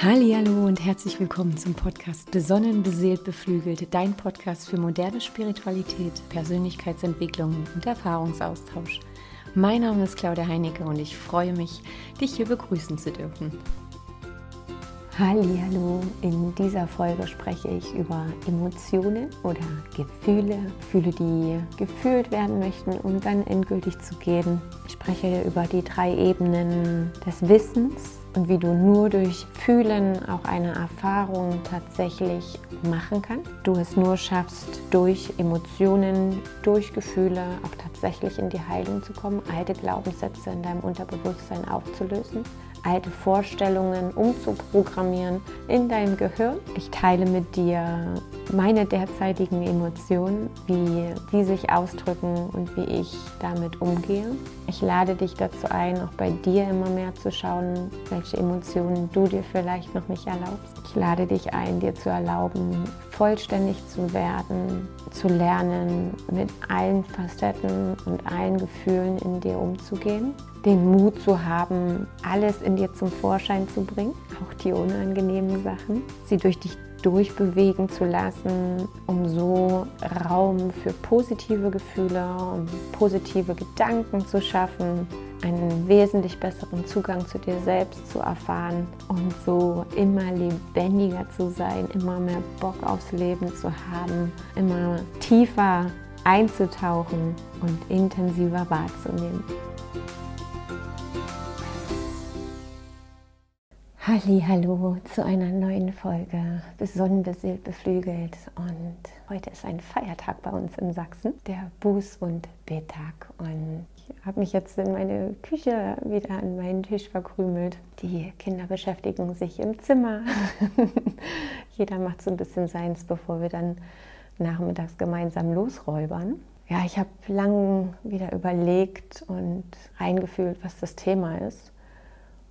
Hallo und herzlich willkommen zum Podcast Besonnen, beseelt, beflügelt, dein Podcast für moderne Spiritualität, Persönlichkeitsentwicklung und Erfahrungsaustausch. Mein Name ist Claudia Heinecke und ich freue mich, dich hier begrüßen zu dürfen. Hallo, in dieser Folge spreche ich über Emotionen oder Gefühle, Gefühle, die gefühlt werden möchten, um dann endgültig zu gehen. Ich spreche über die drei Ebenen des Wissens, und wie du nur durch Fühlen auch eine Erfahrung tatsächlich machen kannst. Du es nur schaffst, durch Emotionen, durch Gefühle auch tatsächlich in die Heilung zu kommen, alte Glaubenssätze in deinem Unterbewusstsein aufzulösen alte Vorstellungen umzuprogrammieren in deinem Gehirn. Ich teile mit dir meine derzeitigen Emotionen, wie die sich ausdrücken und wie ich damit umgehe. Ich lade dich dazu ein, auch bei dir immer mehr zu schauen, welche Emotionen du dir vielleicht noch nicht erlaubst. Ich lade dich ein, dir zu erlauben, vollständig zu werden, zu lernen, mit allen Facetten und allen Gefühlen in dir umzugehen den Mut zu haben, alles in dir zum Vorschein zu bringen, auch die unangenehmen Sachen, sie durch dich durchbewegen zu lassen, um so Raum für positive Gefühle und positive Gedanken zu schaffen, einen wesentlich besseren Zugang zu dir selbst zu erfahren und so immer lebendiger zu sein, immer mehr Bock aufs Leben zu haben, immer tiefer einzutauchen und intensiver wahrzunehmen. Hallo zu einer neuen Folge Besonnenbeseelt beflügelt und heute ist ein Feiertag bei uns in Sachsen, der Buß- und Betag und ich habe mich jetzt in meine Küche wieder an meinen Tisch verkrümelt. Die Kinder beschäftigen sich im Zimmer. Jeder macht so ein bisschen seins, bevor wir dann nachmittags gemeinsam losräubern. Ja, ich habe lang wieder überlegt und reingefühlt, was das Thema ist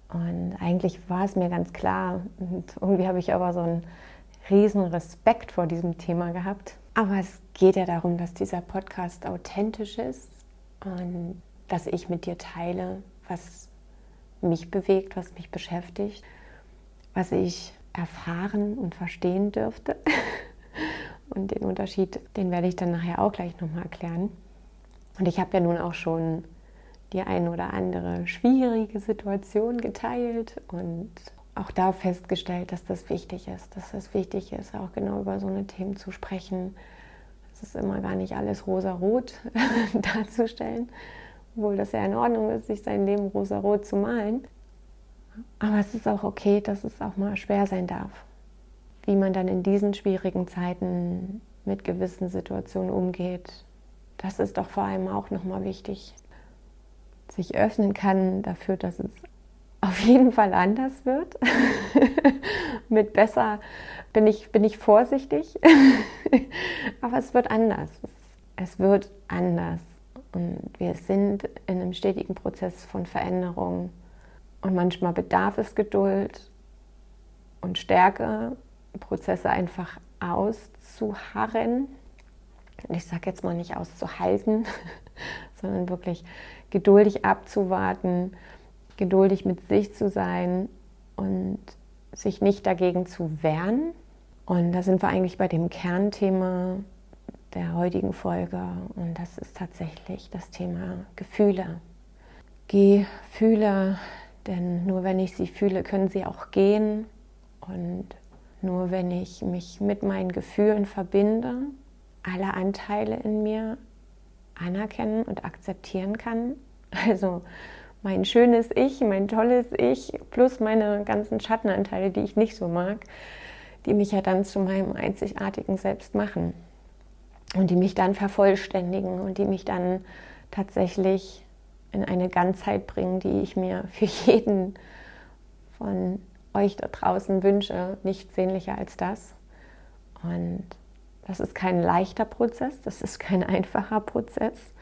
und eigentlich war es mir ganz klar. Und irgendwie habe ich aber so einen riesen Respekt vor diesem Thema gehabt. Aber es geht ja darum, dass dieser Podcast authentisch ist und dass ich mit dir teile, was mich bewegt, was mich beschäftigt, was ich erfahren und verstehen dürfte. Und den Unterschied, den werde ich dann nachher auch gleich nochmal erklären. Und ich habe ja nun auch schon die ein oder andere schwierige Situation geteilt und auch da festgestellt, dass das wichtig ist, dass es wichtig ist, auch genau über so eine Themen zu sprechen. Es ist immer gar nicht alles rosa-rot darzustellen, obwohl das ja in Ordnung ist, sich sein Leben rosa-rot zu malen. Aber es ist auch okay, dass es auch mal schwer sein darf. Wie man dann in diesen schwierigen Zeiten mit gewissen Situationen umgeht, das ist doch vor allem auch nochmal wichtig sich öffnen kann dafür, dass es auf jeden Fall anders wird. Mit besser bin ich, bin ich vorsichtig, aber es wird anders. Es wird anders. Und wir sind in einem stetigen Prozess von Veränderung. Und manchmal bedarf es Geduld und Stärke, Prozesse einfach auszuharren. Ich sage jetzt mal nicht auszuhalten, sondern wirklich geduldig abzuwarten, geduldig mit sich zu sein und sich nicht dagegen zu wehren. Und da sind wir eigentlich bei dem Kernthema der heutigen Folge und das ist tatsächlich das Thema Gefühle. Gefühle, denn nur wenn ich sie fühle, können sie auch gehen und nur wenn ich mich mit meinen Gefühlen verbinde, alle Anteile in mir anerkennen und akzeptieren kann. Also mein schönes Ich, mein tolles Ich, plus meine ganzen Schattenanteile, die ich nicht so mag, die mich ja dann zu meinem einzigartigen Selbst machen und die mich dann vervollständigen und die mich dann tatsächlich in eine Ganzheit bringen, die ich mir für jeden von euch da draußen wünsche, nicht sehnlicher als das. Und das ist kein leichter Prozess, das ist kein einfacher Prozess.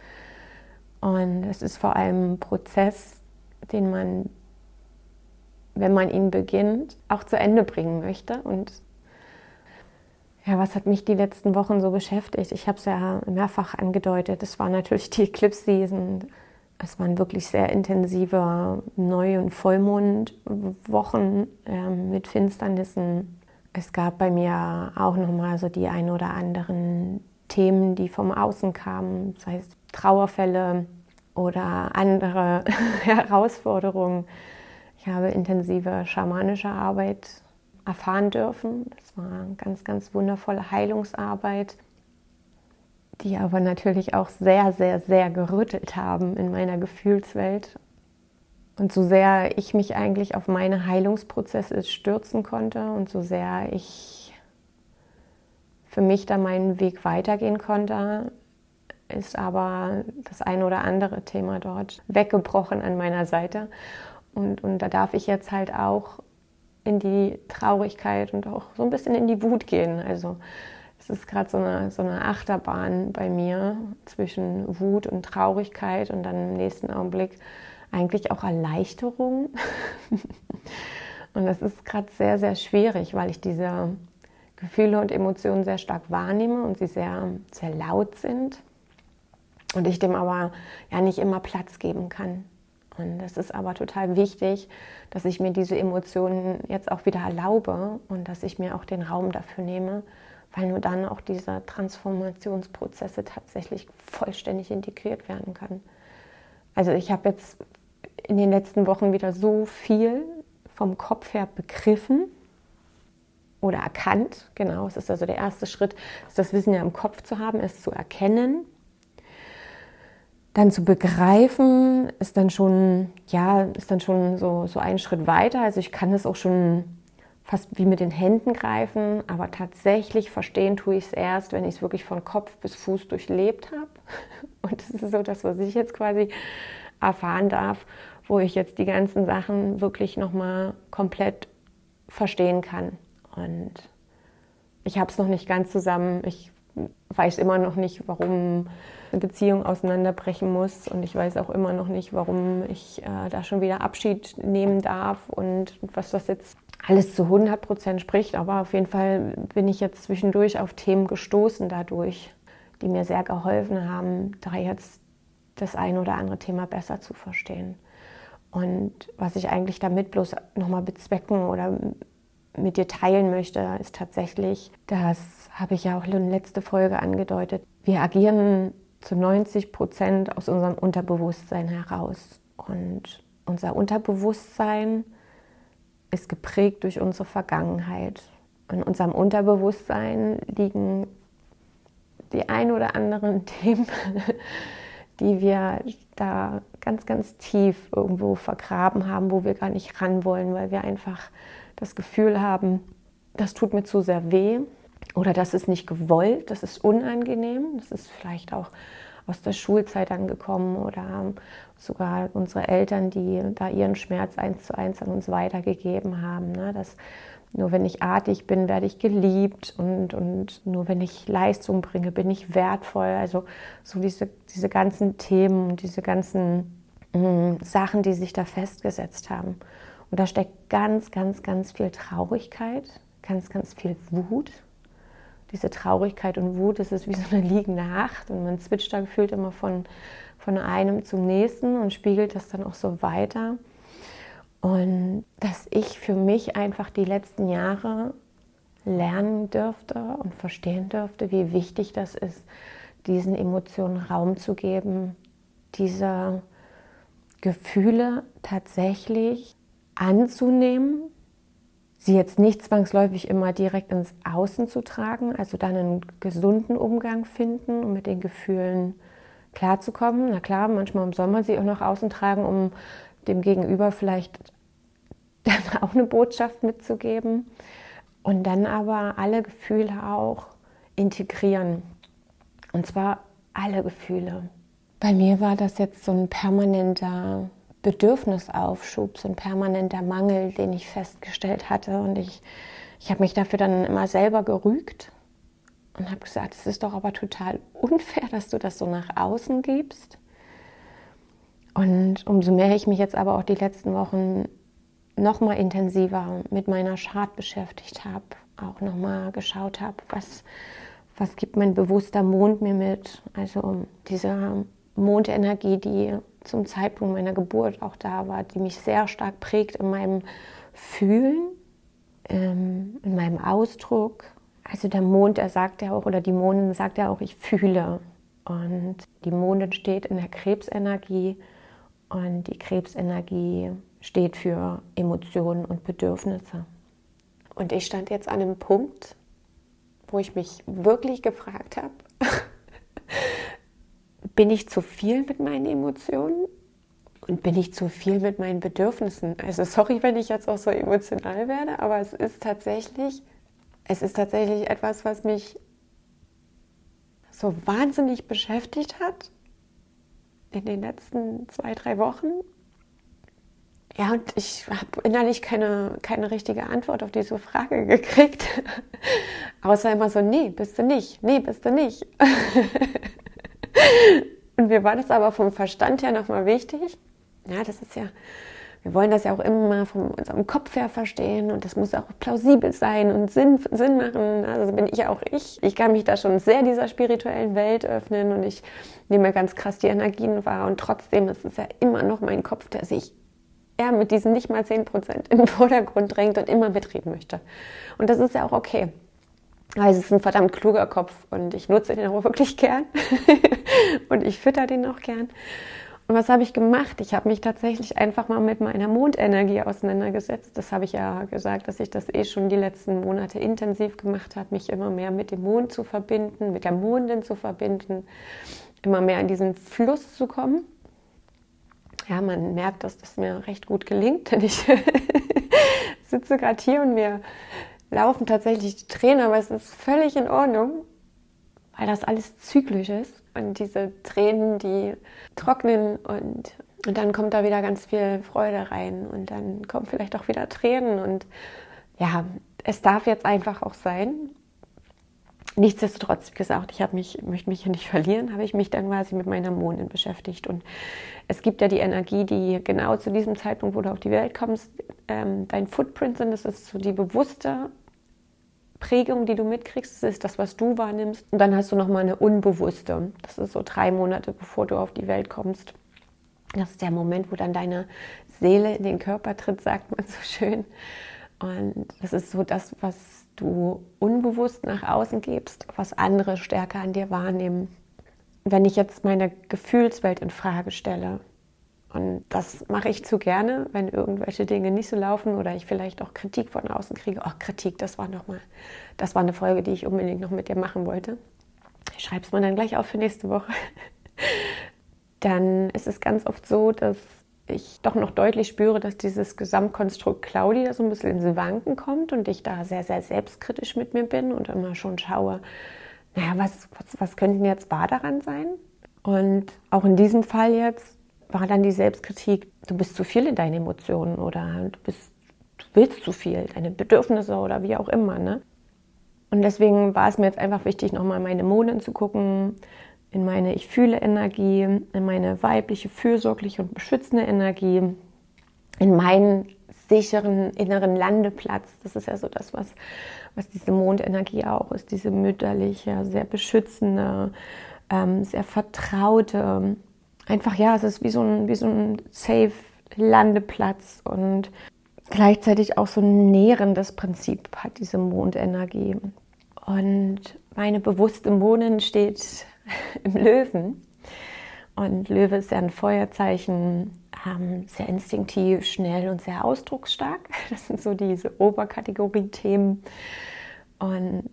Und es ist vor allem ein Prozess, den man, wenn man ihn beginnt, auch zu Ende bringen möchte. Und ja, was hat mich die letzten Wochen so beschäftigt? Ich habe es ja mehrfach angedeutet. Es war natürlich die Eclipse Season. Es waren wirklich sehr intensive Neu- und Vollmondwochen äh, mit Finsternissen. Es gab bei mir auch noch mal so die ein oder anderen Themen, die vom Außen kamen, sei es Trauerfälle oder andere Herausforderungen. Ich habe intensive schamanische Arbeit erfahren dürfen. Das war eine ganz, ganz wundervolle Heilungsarbeit, die aber natürlich auch sehr, sehr, sehr gerüttelt haben in meiner Gefühlswelt. Und so sehr ich mich eigentlich auf meine Heilungsprozesse stürzen konnte und so sehr ich für mich da meinen Weg weitergehen konnte, ist aber das ein oder andere Thema dort weggebrochen an meiner Seite. Und, und da darf ich jetzt halt auch in die Traurigkeit und auch so ein bisschen in die Wut gehen. Also es ist gerade so eine, so eine Achterbahn bei mir zwischen Wut und Traurigkeit und dann im nächsten Augenblick eigentlich auch Erleichterung. und das ist gerade sehr, sehr schwierig, weil ich diese Gefühle und Emotionen sehr stark wahrnehme und sie sehr, sehr laut sind. Und ich dem aber ja nicht immer Platz geben kann. Und es ist aber total wichtig, dass ich mir diese Emotionen jetzt auch wieder erlaube und dass ich mir auch den Raum dafür nehme, weil nur dann auch diese Transformationsprozesse tatsächlich vollständig integriert werden können. Also ich habe jetzt in den letzten Wochen wieder so viel vom Kopf her begriffen oder erkannt. Genau, es ist also der erste Schritt, das Wissen ja im Kopf zu haben, es zu erkennen dann zu begreifen, ist dann schon, ja, ist dann schon so, so ein Schritt weiter. Also ich kann es auch schon fast wie mit den Händen greifen, aber tatsächlich verstehen tue ich es erst, wenn ich es wirklich von Kopf bis Fuß durchlebt habe. Und das ist so das, was ich jetzt quasi erfahren darf, wo ich jetzt die ganzen Sachen wirklich nochmal komplett verstehen kann. Und ich habe es noch nicht ganz zusammen. Ich weiß immer noch nicht, warum eine Beziehung auseinanderbrechen muss. Und ich weiß auch immer noch nicht, warum ich äh, da schon wieder Abschied nehmen darf und was das jetzt alles zu 100 Prozent spricht. Aber auf jeden Fall bin ich jetzt zwischendurch auf Themen gestoßen dadurch, die mir sehr geholfen haben, da jetzt das ein oder andere Thema besser zu verstehen. Und was ich eigentlich damit bloß nochmal bezwecken oder mit dir teilen möchte, ist tatsächlich, das habe ich ja auch in der letzten Folge angedeutet, wir agieren zu 90 Prozent aus unserem Unterbewusstsein heraus. Und unser Unterbewusstsein ist geprägt durch unsere Vergangenheit. In unserem Unterbewusstsein liegen die ein oder anderen Themen, die wir da ganz, ganz tief irgendwo vergraben haben, wo wir gar nicht ran wollen, weil wir einfach das Gefühl haben, das tut mir zu sehr weh oder das ist nicht gewollt, das ist unangenehm, das ist vielleicht auch aus der Schulzeit angekommen oder sogar unsere Eltern, die da ihren Schmerz eins zu eins an uns weitergegeben haben. Ne? Dass nur wenn ich artig bin, werde ich geliebt und, und nur wenn ich Leistung bringe, bin ich wertvoll. Also so diese, diese ganzen Themen diese ganzen mh, Sachen, die sich da festgesetzt haben. Und da steckt ganz, ganz, ganz viel Traurigkeit, ganz, ganz viel Wut diese Traurigkeit und Wut, das ist wie so eine liegende Acht und man switcht da gefühlt immer von, von einem zum nächsten und spiegelt das dann auch so weiter. Und dass ich für mich einfach die letzten Jahre lernen dürfte und verstehen dürfte, wie wichtig das ist, diesen Emotionen Raum zu geben, diese Gefühle tatsächlich anzunehmen, sie jetzt nicht zwangsläufig immer direkt ins Außen zu tragen, also dann einen gesunden Umgang finden, um mit den Gefühlen klarzukommen. Na klar, manchmal soll man sie auch nach außen tragen, um dem Gegenüber vielleicht dann auch eine Botschaft mitzugeben. Und dann aber alle Gefühle auch integrieren. Und zwar alle Gefühle. Bei mir war das jetzt so ein permanenter Bedürfnisaufschub, so ein permanenter Mangel, den ich festgestellt hatte. Und ich, ich habe mich dafür dann immer selber gerügt und habe gesagt, es ist doch aber total unfair, dass du das so nach außen gibst. Und umso mehr ich mich jetzt aber auch die letzten Wochen noch mal intensiver mit meiner Chart beschäftigt habe, auch noch mal geschaut habe, was, was gibt mein bewusster Mond mir mit. Also dieser Mondenergie, die zum Zeitpunkt meiner Geburt auch da war, die mich sehr stark prägt in meinem Fühlen, ähm, in meinem Ausdruck. Also der Mond, der sagt ja auch, oder die Mondin sagt ja auch, ich fühle. Und die Mondin steht in der Krebsenergie und die Krebsenergie steht für Emotionen und Bedürfnisse. Und ich stand jetzt an einem Punkt, wo ich mich wirklich gefragt habe, bin ich zu viel mit meinen Emotionen und bin ich zu viel mit meinen Bedürfnissen? Also sorry, wenn ich jetzt auch so emotional werde, aber es ist tatsächlich, es ist tatsächlich etwas, was mich so wahnsinnig beschäftigt hat in den letzten zwei, drei Wochen. Ja, und ich habe innerlich keine, keine richtige Antwort auf diese Frage gekriegt. Außer immer so, nee, bist du nicht, nee, bist du nicht. Und mir war das aber vom Verstand her nochmal wichtig. Ja, das ist ja, wir wollen das ja auch immer von unserem Kopf her verstehen und das muss auch plausibel sein und Sinn, Sinn machen. Also bin ich auch ich. Ich kann mich da schon sehr dieser spirituellen Welt öffnen und ich nehme ganz krass die Energien wahr und trotzdem ist es ja immer noch mein Kopf, der sich eher mit diesen nicht mal 10 Prozent in den Vordergrund drängt und immer mitreden möchte. Und das ist ja auch okay. Also es ist ein verdammt kluger Kopf und ich nutze den auch wirklich gern und ich fütter den auch gern. Und was habe ich gemacht? Ich habe mich tatsächlich einfach mal mit meiner Mondenergie auseinandergesetzt. Das habe ich ja gesagt, dass ich das eh schon die letzten Monate intensiv gemacht habe, mich immer mehr mit dem Mond zu verbinden, mit der Mondin zu verbinden, immer mehr in diesen Fluss zu kommen. Ja, man merkt, dass das mir recht gut gelingt, denn ich sitze gerade hier und mir laufen tatsächlich die Tränen, aber es ist völlig in Ordnung, weil das alles zyklisch ist. Und diese Tränen, die trocknen und, und dann kommt da wieder ganz viel Freude rein und dann kommen vielleicht auch wieder Tränen. Und ja, es darf jetzt einfach auch sein. Nichtsdestotrotz, wie gesagt, ich mich, möchte mich hier nicht verlieren, habe ich mich dann quasi mit meiner Mondin beschäftigt. Und es gibt ja die Energie, die genau zu diesem Zeitpunkt, wo du auf die Welt kommst, ähm, dein Footprint sind. Das ist so die bewusste Prägung, die du mitkriegst. Das ist das, was du wahrnimmst. Und dann hast du nochmal eine unbewusste. Das ist so drei Monate, bevor du auf die Welt kommst. Das ist der Moment, wo dann deine Seele in den Körper tritt, sagt man so schön. Und das ist so das, was du unbewusst nach außen gibst, was andere stärker an dir wahrnehmen. Wenn ich jetzt meine Gefühlswelt in Frage stelle, und das mache ich zu gerne, wenn irgendwelche Dinge nicht so laufen oder ich vielleicht auch Kritik von außen kriege. Ach, Kritik, das war noch mal, das war eine Folge, die ich unbedingt noch mit dir machen wollte. Ich schreibe es mir dann gleich auf für nächste Woche. Dann ist es ganz oft so, dass ich doch noch deutlich spüre, dass dieses Gesamtkonstrukt Claudia so ein bisschen ins Wanken kommt und ich da sehr, sehr selbstkritisch mit mir bin und immer schon schaue, naja, was, was, was könnten jetzt wahr daran sein? Und auch in diesem Fall jetzt war dann die Selbstkritik, du bist zu viel in deinen Emotionen oder du, bist, du willst zu viel, deine Bedürfnisse oder wie auch immer. Ne? Und deswegen war es mir jetzt einfach wichtig, nochmal meine Monden zu gucken, in meine Ich fühle Energie, in meine weibliche, fürsorgliche und beschützende Energie, in meinen sicheren inneren Landeplatz. Das ist ja so das, was, was diese Mondenergie auch ist, diese mütterliche, sehr beschützende, ähm, sehr vertraute. Einfach ja, es ist wie so ein, wie so ein safe Landeplatz und gleichzeitig auch so ein nährendes Prinzip hat diese Mondenergie. Und meine bewusste Mondin steht im Löwen. Und Löwe ist ja ein Feuerzeichen, ähm, sehr instinktiv, schnell und sehr ausdrucksstark. Das sind so diese Oberkategorie-Themen. Und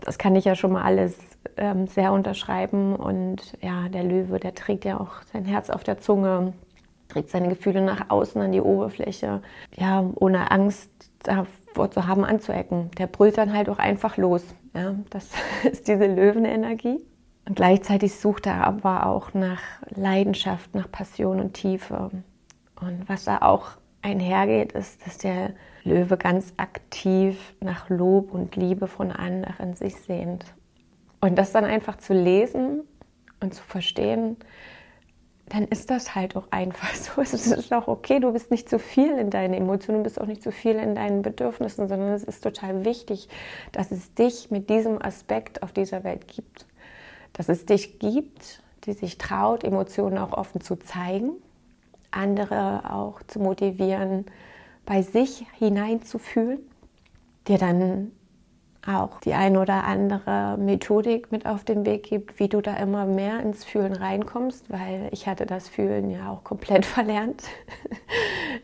das kann ich ja schon mal alles ähm, sehr unterschreiben. Und ja, der Löwe, der trägt ja auch sein Herz auf der Zunge, trägt seine Gefühle nach außen an die Oberfläche, ja, ohne Angst davor zu haben, anzuecken. Der brüllt dann halt auch einfach los. Ja, das ist diese Löwenenergie. Und gleichzeitig sucht er aber auch nach Leidenschaft, nach Passion und Tiefe. Und was da auch einhergeht, ist, dass der Löwe ganz aktiv nach Lob und Liebe von anderen sich sehnt. Und das dann einfach zu lesen und zu verstehen, dann ist das halt auch einfach so. Es ist auch okay, du bist nicht zu viel in deinen Emotionen, du bist auch nicht zu viel in deinen Bedürfnissen, sondern es ist total wichtig, dass es dich mit diesem Aspekt auf dieser Welt gibt dass es dich gibt, die sich traut, Emotionen auch offen zu zeigen, andere auch zu motivieren, bei sich hineinzufühlen, dir dann auch die ein oder andere Methodik mit auf den Weg gibt, wie du da immer mehr ins Fühlen reinkommst, weil ich hatte das Fühlen ja auch komplett verlernt.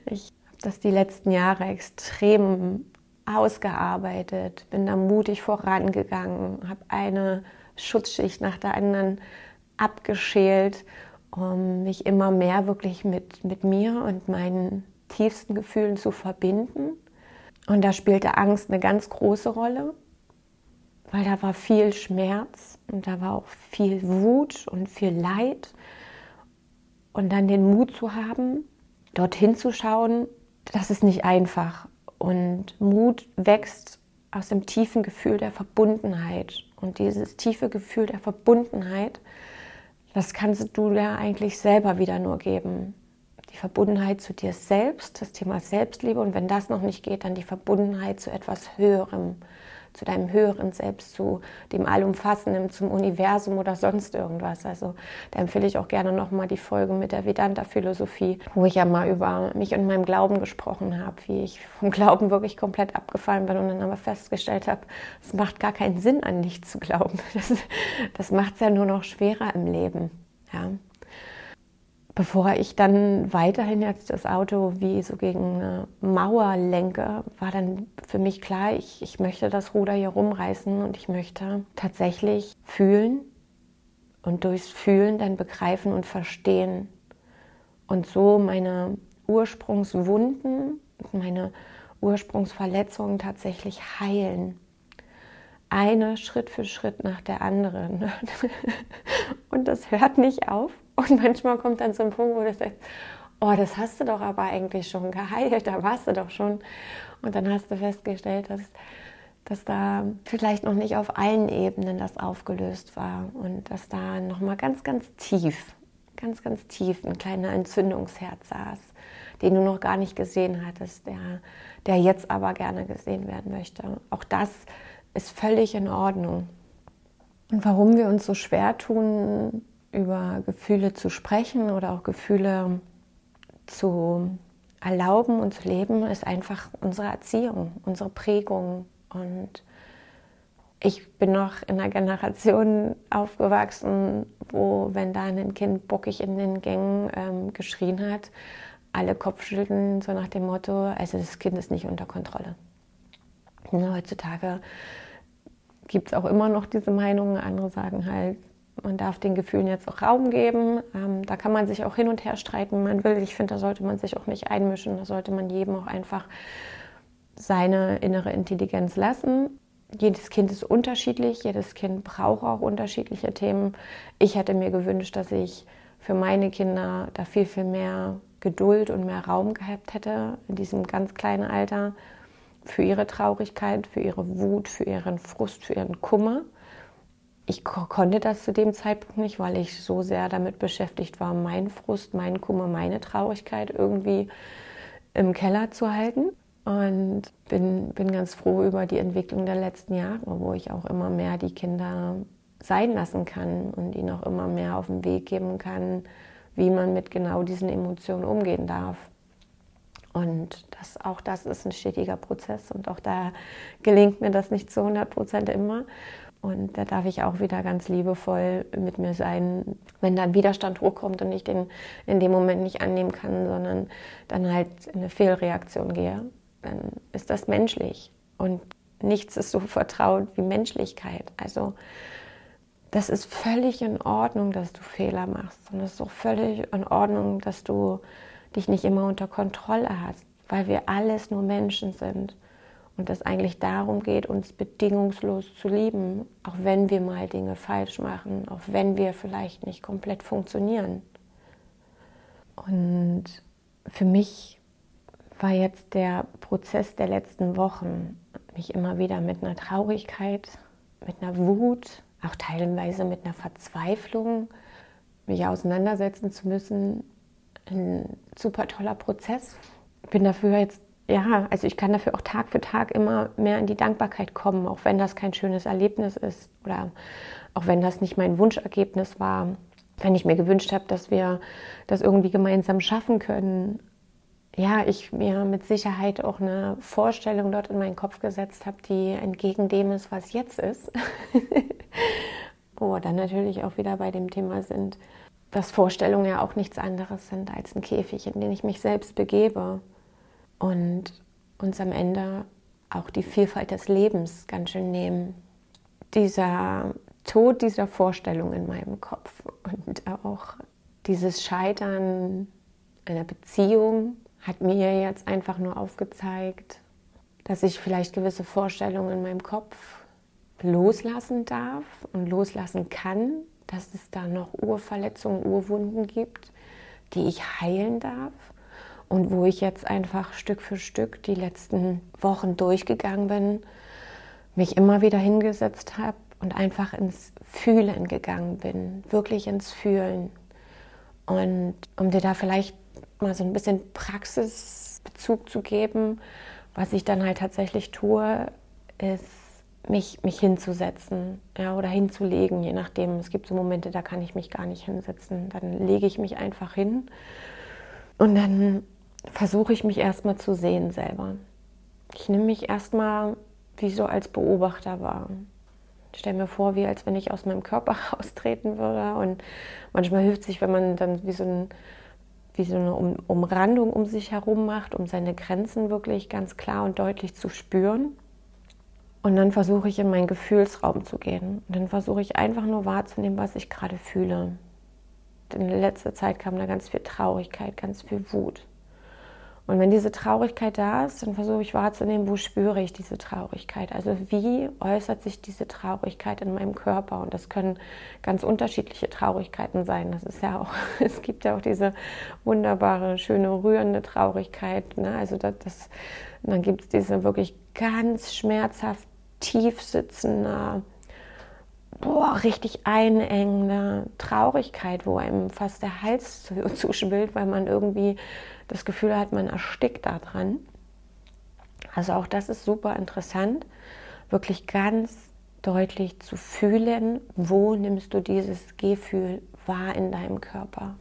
Ich habe das die letzten Jahre extrem ausgearbeitet, bin da mutig vorangegangen, habe eine Schutzschicht nach der anderen abgeschält, um mich immer mehr wirklich mit, mit mir und meinen tiefsten Gefühlen zu verbinden. Und da spielte Angst eine ganz große Rolle, weil da war viel Schmerz und da war auch viel Wut und viel Leid. Und dann den Mut zu haben, dorthin zu schauen, das ist nicht einfach. Und Mut wächst aus dem tiefen Gefühl der Verbundenheit. Und dieses tiefe Gefühl der Verbundenheit, das kannst du dir eigentlich selber wieder nur geben. Die Verbundenheit zu dir selbst, das Thema Selbstliebe. Und wenn das noch nicht geht, dann die Verbundenheit zu etwas Höherem, zu deinem höheren Selbst, zu dem Allumfassenden, zum Universum oder sonst irgendwas. Also da empfehle ich auch gerne nochmal die Folge mit der Vedanta-Philosophie, wo ich ja mal über mich und meinem Glauben gesprochen habe, wie ich vom Glauben wirklich komplett abgefallen bin und dann aber festgestellt habe, es macht gar keinen Sinn, an nichts zu glauben. Das, das macht es ja nur noch schwerer im Leben. Ja bevor ich dann weiterhin jetzt das Auto wie so gegen eine Mauer lenke, war dann für mich klar, ich, ich möchte das Ruder hier rumreißen und ich möchte tatsächlich fühlen und durchs Fühlen dann begreifen und verstehen und so meine Ursprungswunden, meine Ursprungsverletzungen tatsächlich heilen. Eine Schritt für Schritt nach der anderen. Und das hört nicht auf. Und manchmal kommt dann so ein Punkt, wo du sagst, oh, das hast du doch aber eigentlich schon geheilt, da warst du doch schon. Und dann hast du festgestellt, dass, dass da vielleicht noch nicht auf allen Ebenen das aufgelöst war und dass da nochmal ganz, ganz tief, ganz, ganz tief ein kleiner Entzündungsherd saß, den du noch gar nicht gesehen hattest, der, der jetzt aber gerne gesehen werden möchte. Auch das ist völlig in Ordnung. Und warum wir uns so schwer tun, über Gefühle zu sprechen oder auch Gefühle zu erlauben und zu leben, ist einfach unsere Erziehung, unsere Prägung. Und ich bin noch in einer Generation aufgewachsen, wo, wenn da ein Kind bockig in den Gängen ähm, geschrien hat, alle Kopfschütteln so nach dem Motto, also das Kind ist nicht unter Kontrolle. Heutzutage gibt es auch immer noch diese Meinungen. Andere sagen halt, man darf den Gefühlen jetzt auch Raum geben. Ähm, da kann man sich auch hin und her streiten, man will. Ich finde, da sollte man sich auch nicht einmischen. Da sollte man jedem auch einfach seine innere Intelligenz lassen. Jedes Kind ist unterschiedlich, jedes Kind braucht auch unterschiedliche Themen. Ich hätte mir gewünscht, dass ich für meine Kinder da viel, viel mehr Geduld und mehr Raum gehabt hätte in diesem ganz kleinen Alter für ihre Traurigkeit, für ihre Wut, für ihren Frust, für ihren Kummer ich konnte das zu dem Zeitpunkt nicht, weil ich so sehr damit beschäftigt war, meinen Frust, meinen Kummer, meine Traurigkeit irgendwie im Keller zu halten. Und bin, bin ganz froh über die Entwicklung der letzten Jahre, wo ich auch immer mehr die Kinder sein lassen kann und ihnen auch immer mehr auf den Weg geben kann, wie man mit genau diesen Emotionen umgehen darf. Und das, auch das ist ein stetiger Prozess und auch da gelingt mir das nicht zu 100 Prozent immer. Und da darf ich auch wieder ganz liebevoll mit mir sein, wenn dann Widerstand hochkommt und ich den in dem Moment nicht annehmen kann, sondern dann halt in eine Fehlreaktion gehe. Dann ist das menschlich. Und nichts ist so vertraut wie Menschlichkeit. Also das ist völlig in Ordnung, dass du Fehler machst. Und es ist auch völlig in Ordnung, dass du dich nicht immer unter Kontrolle hast, weil wir alles nur Menschen sind. Und es eigentlich darum geht, uns bedingungslos zu lieben, auch wenn wir mal Dinge falsch machen, auch wenn wir vielleicht nicht komplett funktionieren. Und für mich war jetzt der Prozess der letzten Wochen, mich immer wieder mit einer Traurigkeit, mit einer Wut, auch teilweise mit einer Verzweiflung, mich auseinandersetzen zu müssen, ein super toller Prozess. Ich bin dafür jetzt ja, also ich kann dafür auch Tag für Tag immer mehr in die Dankbarkeit kommen, auch wenn das kein schönes Erlebnis ist oder auch wenn das nicht mein Wunschergebnis war. wenn ich mir gewünscht habe, dass wir das irgendwie gemeinsam schaffen können, ja, ich mir mit Sicherheit auch eine Vorstellung dort in meinen Kopf gesetzt habe, die entgegen dem ist, was jetzt ist. oh, dann natürlich auch wieder bei dem Thema sind, dass Vorstellungen ja auch nichts anderes sind als ein Käfig, in den ich mich selbst begebe und uns am Ende auch die Vielfalt des Lebens ganz schön nehmen. Dieser Tod dieser Vorstellung in meinem Kopf und auch dieses Scheitern einer Beziehung hat mir jetzt einfach nur aufgezeigt, dass ich vielleicht gewisse Vorstellungen in meinem Kopf loslassen darf und loslassen kann, dass es da noch Urverletzungen, Urwunden gibt, die ich heilen darf und wo ich jetzt einfach Stück für Stück die letzten Wochen durchgegangen bin, mich immer wieder hingesetzt habe und einfach ins Fühlen gegangen bin, wirklich ins Fühlen. Und um dir da vielleicht mal so ein bisschen Praxisbezug zu geben, was ich dann halt tatsächlich tue, ist mich, mich hinzusetzen ja, oder hinzulegen, je nachdem. Es gibt so Momente, da kann ich mich gar nicht hinsetzen. Dann lege ich mich einfach hin und dann versuche ich mich erstmal zu sehen selber. Ich nehme mich erstmal wie so als Beobachter wahr. Ich stelle mir vor, wie als wenn ich aus meinem Körper raustreten würde. Und manchmal hilft es sich, wenn man dann wie so, ein, wie so eine um Umrandung um sich herum macht, um seine Grenzen wirklich ganz klar und deutlich zu spüren. Und dann versuche ich in meinen Gefühlsraum zu gehen. Und dann versuche ich einfach nur wahrzunehmen, was ich gerade fühle. In letzter Zeit kam da ganz viel Traurigkeit, ganz viel Wut. Und wenn diese Traurigkeit da ist, dann versuche ich wahrzunehmen, wo spüre ich diese Traurigkeit. Also wie äußert sich diese Traurigkeit in meinem Körper? Und das können ganz unterschiedliche Traurigkeiten sein. Das ist ja auch, es gibt ja auch diese wunderbare, schöne, rührende Traurigkeit. Ne? Also das, das, dann gibt es diese wirklich ganz schmerzhaft tief sitzende, boah, richtig einengende Traurigkeit, wo einem fast der Hals zuschwillt, weil man irgendwie das Gefühl hat, man erstickt daran. Also auch das ist super interessant, wirklich ganz deutlich zu fühlen, wo nimmst du dieses Gefühl wahr in deinem Körper.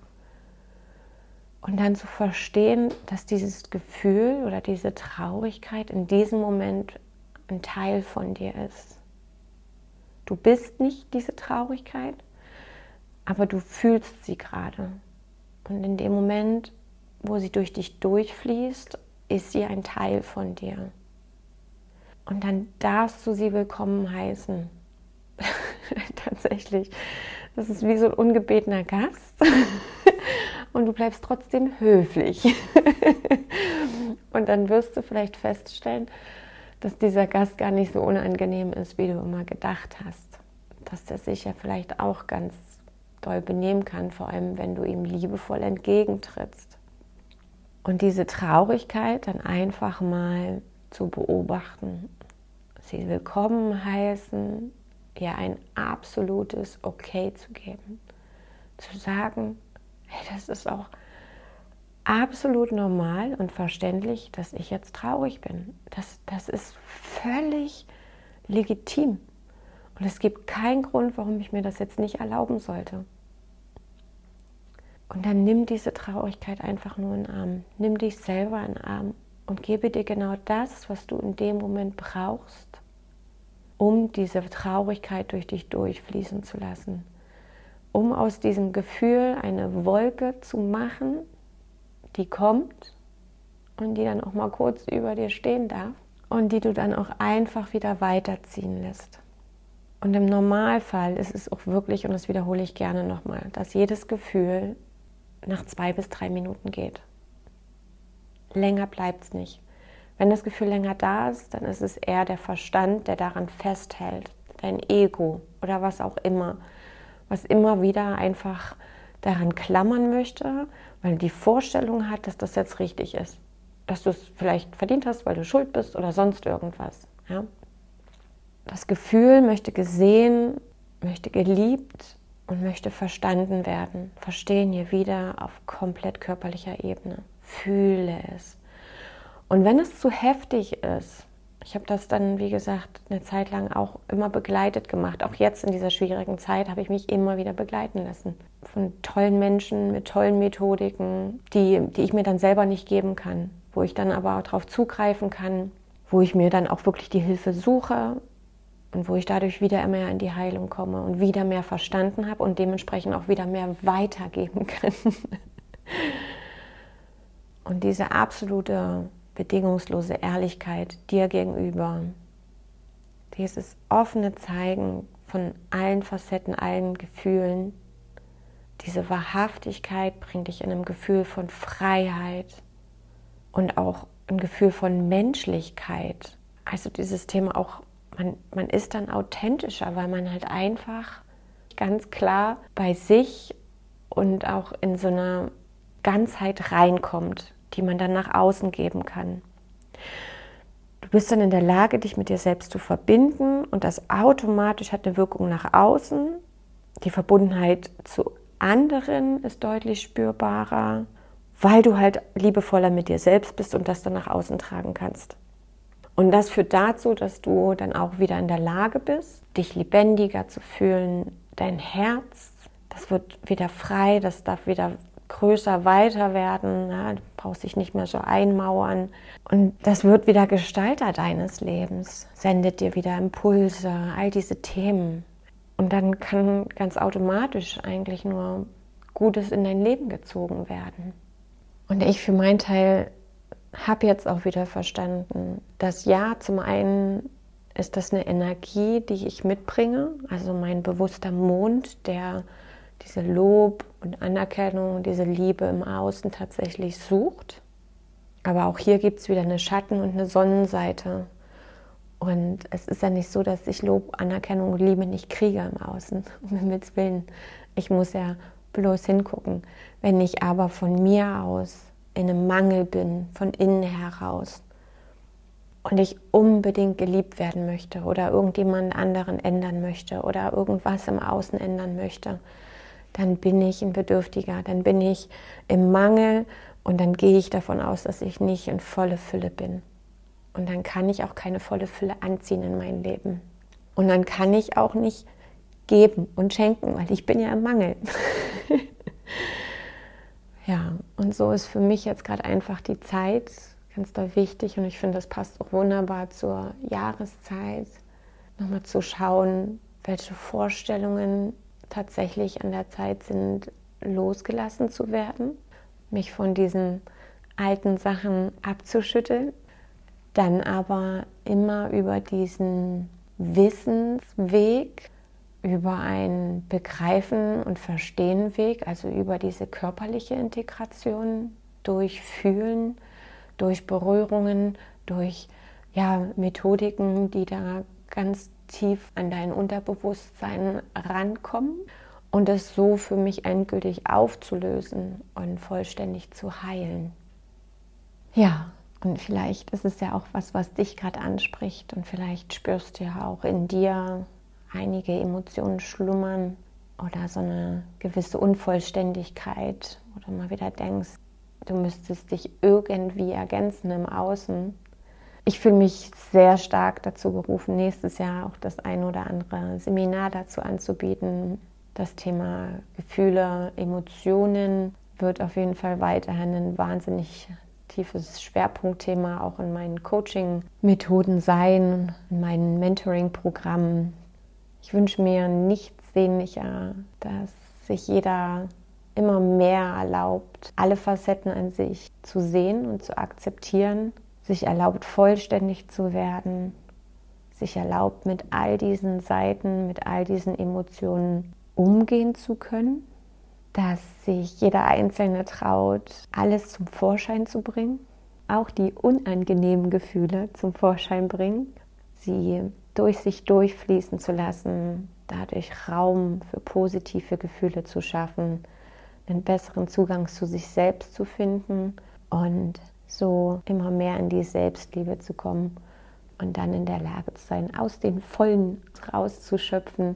Und dann zu verstehen, dass dieses Gefühl oder diese Traurigkeit in diesem Moment ein Teil von dir ist. Du bist nicht diese Traurigkeit, aber du fühlst sie gerade. Und in dem Moment wo sie durch dich durchfließt, ist sie ein Teil von dir. Und dann darfst du sie willkommen heißen. Tatsächlich. Das ist wie so ein ungebetener Gast. Und du bleibst trotzdem höflich. Und dann wirst du vielleicht feststellen, dass dieser Gast gar nicht so unangenehm ist, wie du immer gedacht hast. Dass der sich ja vielleicht auch ganz doll benehmen kann, vor allem wenn du ihm liebevoll entgegentrittst. Und diese Traurigkeit dann einfach mal zu beobachten, sie willkommen heißen, ihr ein absolutes Okay zu geben. Zu sagen, hey, das ist auch absolut normal und verständlich, dass ich jetzt traurig bin. Das, das ist völlig legitim. Und es gibt keinen Grund, warum ich mir das jetzt nicht erlauben sollte. Und dann nimm diese Traurigkeit einfach nur in den Arm. Nimm dich selber in den Arm und gebe dir genau das, was du in dem Moment brauchst, um diese Traurigkeit durch dich durchfließen zu lassen. Um aus diesem Gefühl eine Wolke zu machen, die kommt und die dann auch mal kurz über dir stehen darf und die du dann auch einfach wieder weiterziehen lässt. Und im Normalfall ist es auch wirklich, und das wiederhole ich gerne nochmal, dass jedes Gefühl nach zwei bis drei Minuten geht. Länger bleibt es nicht. Wenn das Gefühl länger da ist, dann ist es eher der Verstand, der daran festhält, dein Ego oder was auch immer, was immer wieder einfach daran klammern möchte, weil die Vorstellung hat, dass das jetzt richtig ist. Dass du es vielleicht verdient hast, weil du schuld bist oder sonst irgendwas. Ja? Das Gefühl möchte gesehen, möchte geliebt und möchte verstanden werden. Verstehen hier wieder auf komplett körperlicher Ebene. Fühle es. Und wenn es zu heftig ist, Ich habe das dann, wie gesagt, eine Zeit lang auch immer begleitet gemacht. Auch jetzt in dieser schwierigen Zeit habe ich mich immer wieder begleiten lassen. Von tollen Menschen mit tollen Methodiken, die, die ich mir dann selber nicht geben kann. Wo ich dann aber darauf zugreifen kann, wo ich mir dann auch wirklich die Hilfe suche und wo ich dadurch wieder mehr in die Heilung komme und wieder mehr verstanden habe und dementsprechend auch wieder mehr weitergeben kann. und diese absolute bedingungslose Ehrlichkeit dir gegenüber, dieses offene Zeigen von allen Facetten, allen Gefühlen, diese Wahrhaftigkeit bringt dich in einem Gefühl von Freiheit und auch ein Gefühl von Menschlichkeit. Also dieses Thema auch, man, man ist dann authentischer, weil man halt einfach ganz klar bei sich und auch in so einer Ganzheit reinkommt die man dann nach außen geben kann. Du bist dann in der Lage, dich mit dir selbst zu verbinden und das automatisch hat eine Wirkung nach außen. Die Verbundenheit zu anderen ist deutlich spürbarer, weil du halt liebevoller mit dir selbst bist und das dann nach außen tragen kannst. Und das führt dazu, dass du dann auch wieder in der Lage bist, dich lebendiger zu fühlen, dein Herz, das wird wieder frei, das darf wieder größer, weiter werden. Ja, du brauchst dich nicht mehr so einmauern. Und das wird wieder Gestalter deines Lebens, sendet dir wieder Impulse, all diese Themen. Und dann kann ganz automatisch eigentlich nur Gutes in dein Leben gezogen werden. Und ich für meinen Teil habe jetzt auch wieder verstanden, dass ja, zum einen ist das eine Energie, die ich mitbringe, also mein bewusster Mond, der diese Lob und Anerkennung, diese Liebe im Außen tatsächlich sucht. Aber auch hier gibt es wieder eine Schatten- und eine Sonnenseite. Und es ist ja nicht so, dass ich Lob, Anerkennung und Liebe nicht kriege im Außen, um Himmels Willen. Ich muss ja bloß hingucken. Wenn ich aber von mir aus in einem Mangel bin, von innen heraus, und ich unbedingt geliebt werden möchte oder irgendjemand anderen ändern möchte oder irgendwas im Außen ändern möchte, dann bin ich ein Bedürftiger, dann bin ich im Mangel und dann gehe ich davon aus, dass ich nicht in volle Fülle bin. Und dann kann ich auch keine volle Fülle anziehen in mein Leben. Und dann kann ich auch nicht geben und schenken, weil ich bin ja im Mangel. ja, und so ist für mich jetzt gerade einfach die Zeit ganz doll wichtig und ich finde, das passt auch wunderbar zur Jahreszeit, nochmal zu schauen, welche Vorstellungen tatsächlich an der Zeit sind, losgelassen zu werden, mich von diesen alten Sachen abzuschütteln, dann aber immer über diesen Wissensweg, über einen Begreifen und Verstehen Weg, also über diese körperliche Integration durch Fühlen, durch Berührungen, durch ja, Methodiken, die da ganz tief an dein Unterbewusstsein rankommen und es so für mich endgültig aufzulösen und vollständig zu heilen. Ja, und vielleicht ist es ja auch was, was dich gerade anspricht und vielleicht spürst du ja auch in dir einige Emotionen schlummern oder so eine gewisse Unvollständigkeit oder mal wieder denkst, du müsstest dich irgendwie ergänzen im Außen ich fühle mich sehr stark dazu berufen, nächstes Jahr auch das ein oder andere Seminar dazu anzubieten. Das Thema Gefühle, Emotionen wird auf jeden Fall weiterhin ein wahnsinnig tiefes Schwerpunktthema auch in meinen Coaching-Methoden sein, in meinen Mentoring-Programmen. Ich wünsche mir nichts sehnlicher, dass sich jeder immer mehr erlaubt, alle Facetten an sich zu sehen und zu akzeptieren sich erlaubt, vollständig zu werden, sich erlaubt, mit all diesen Seiten, mit all diesen Emotionen umgehen zu können, dass sich jeder Einzelne traut, alles zum Vorschein zu bringen, auch die unangenehmen Gefühle zum Vorschein bringen, sie durch sich durchfließen zu lassen, dadurch Raum für positive Gefühle zu schaffen, einen besseren Zugang zu sich selbst zu finden und so immer mehr in die Selbstliebe zu kommen und dann in der Lage zu sein, aus den Vollen rauszuschöpfen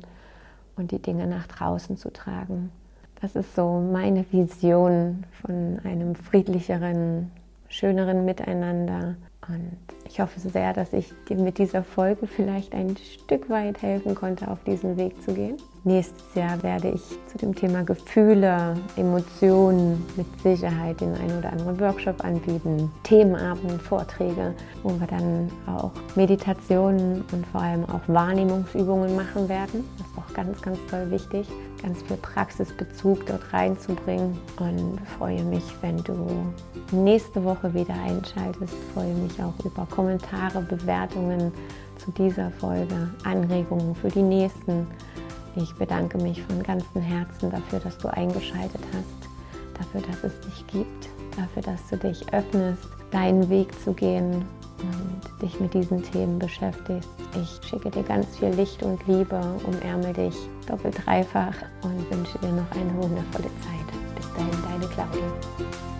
und die Dinge nach draußen zu tragen. Das ist so meine Vision von einem friedlicheren, schöneren Miteinander, Und ich hoffe sehr, dass ich dir mit dieser Folge vielleicht ein Stück weit helfen konnte, auf diesen Weg zu gehen. Nächstes Jahr werde ich zu dem Thema Gefühle, Emotionen mit Sicherheit den einen oder anderen Workshop anbieten, Themenabend, Vorträge, wo wir dann auch Meditationen und vor allem auch Wahrnehmungsübungen machen werden. Das ist auch ganz, ganz toll wichtig, ganz viel Praxisbezug dort reinzubringen und freue mich, wenn du nächste Woche wieder einschaltest. Freue mich auch über Kommentare, Bewertungen zu dieser Folge, Anregungen für die nächsten. Ich bedanke mich von ganzem Herzen dafür, dass du eingeschaltet hast, dafür, dass es dich gibt, dafür, dass du dich öffnest, deinen Weg zu gehen und dich mit diesen Themen beschäftigst. Ich schicke dir ganz viel Licht und Liebe, umärmel dich doppelt dreifach und wünsche dir noch eine wundervolle Zeit. Bis dahin, deine Claudia.